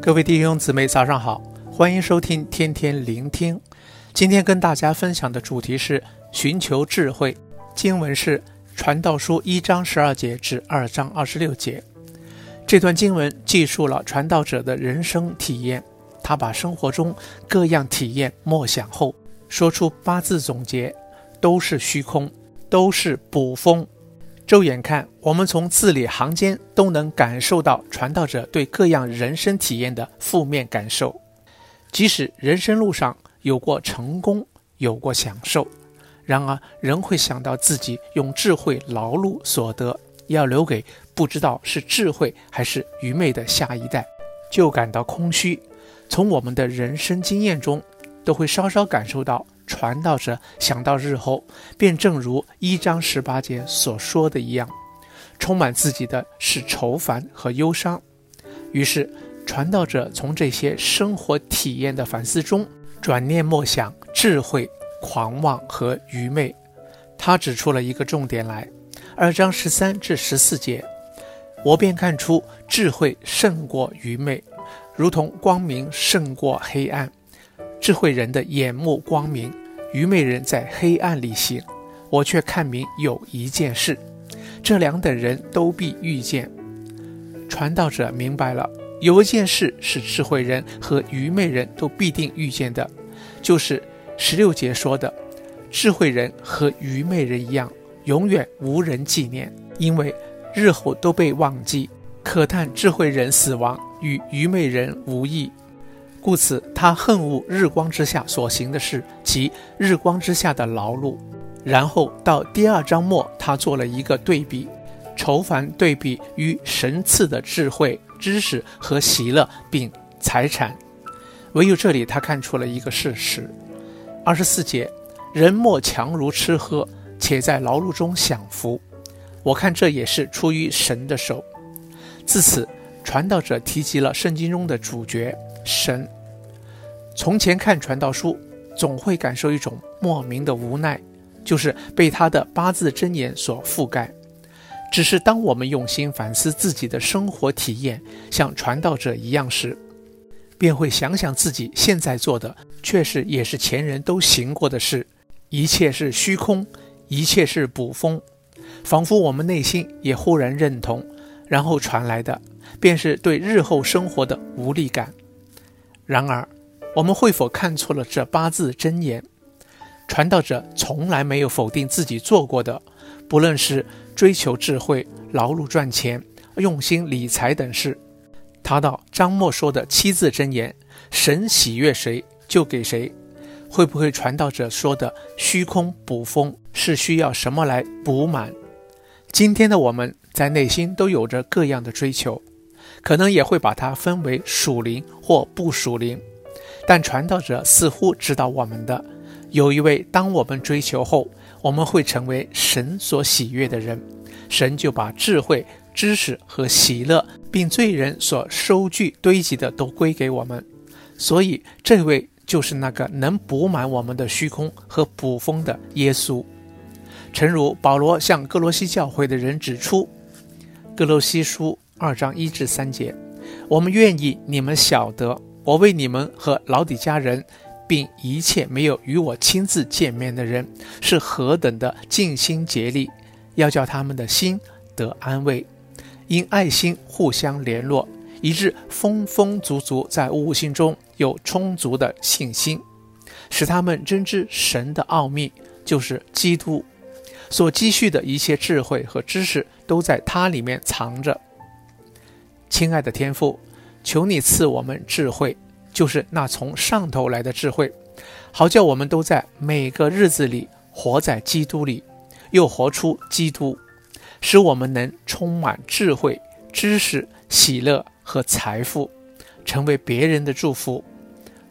各位弟兄姊妹，早上好，欢迎收听天天聆听。今天跟大家分享的主题是寻求智慧。经文是《传道书》一章十二节至二章二十六节。这段经文记述了传道者的人生体验，他把生活中各样体验默想后，说出八字总结：都是虚空，都是捕风。骤眼看，我们从字里行间都能感受到传道者对各样人生体验的负面感受。即使人生路上有过成功，有过享受，然而仍会想到自己用智慧劳碌所得要留给不知道是智慧还是愚昧的下一代，就感到空虚。从我们的人生经验中，都会稍稍感受到。传道者想到日后，便正如一章十八节所说的一样，充满自己的是愁烦和忧伤。于是，传道者从这些生活体验的反思中，转念默想智慧、狂妄和愚昧。他指出了一个重点来：二章十三至十四节，我便看出智慧胜过愚昧，如同光明胜过黑暗。智慧人的眼目光明，愚昧人在黑暗里行。我却看明有一件事，这两等人都必遇见。传道者明白了，有一件事是智慧人和愚昧人都必定遇见的，就是十六节说的：智慧人和愚昧人一样，永远无人纪念，因为日后都被忘记。可叹智慧人死亡与愚昧人无异。故此，他恨恶日光之下所行的事，及日光之下的劳碌。然后到第二章末，他做了一个对比，愁烦对比于神赐的智慧、知识和喜乐，并财产。唯有这里，他看出了一个事实：二十四节，人莫强如吃喝，且在劳碌中享福。我看这也是出于神的手。自此，传道者提及了圣经中的主角。神，从前看传道书，总会感受一种莫名的无奈，就是被他的八字真言所覆盖。只是当我们用心反思自己的生活体验，像传道者一样时，便会想想自己现在做的，确实也是前人都行过的事，一切是虚空，一切是捕风，仿佛我们内心也忽然认同，然后传来的，便是对日后生活的无力感。然而，我们会否看错了这八字真言？传道者从来没有否定自己做过的，不论是追求智慧、劳碌赚钱、用心理财等事。他道章末说的七字真言：“神喜悦谁，就给谁。”会不会传道者说的虚空补风是需要什么来补满？今天的我们在内心都有着各样的追求。可能也会把它分为属灵或不属灵，但传道者似乎知道我们的。有一位，当我们追求后，我们会成为神所喜悦的人，神就把智慧、知识和喜乐，并罪人所收据堆积的都归给我们。所以，这位就是那个能补满我们的虚空和补风的耶稣。诚如保罗向歌罗西教会的人指出，《歌罗西书》。二章一至三节，我们愿意你们晓得，我为你们和老底家人，并一切没有与我亲自见面的人，是何等的尽心竭力，要叫他们的心得安慰，因爱心互相联络，以致丰丰足足在悟性中有充足的信心，使他们真知神的奥秘，就是基督所积蓄的一切智慧和知识，都在他里面藏着。亲爱的天父，求你赐我们智慧，就是那从上头来的智慧，好叫我们都在每个日子里活在基督里，又活出基督，使我们能充满智慧、知识、喜乐和财富，成为别人的祝福。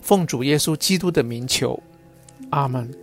奉主耶稣基督的名求，阿门。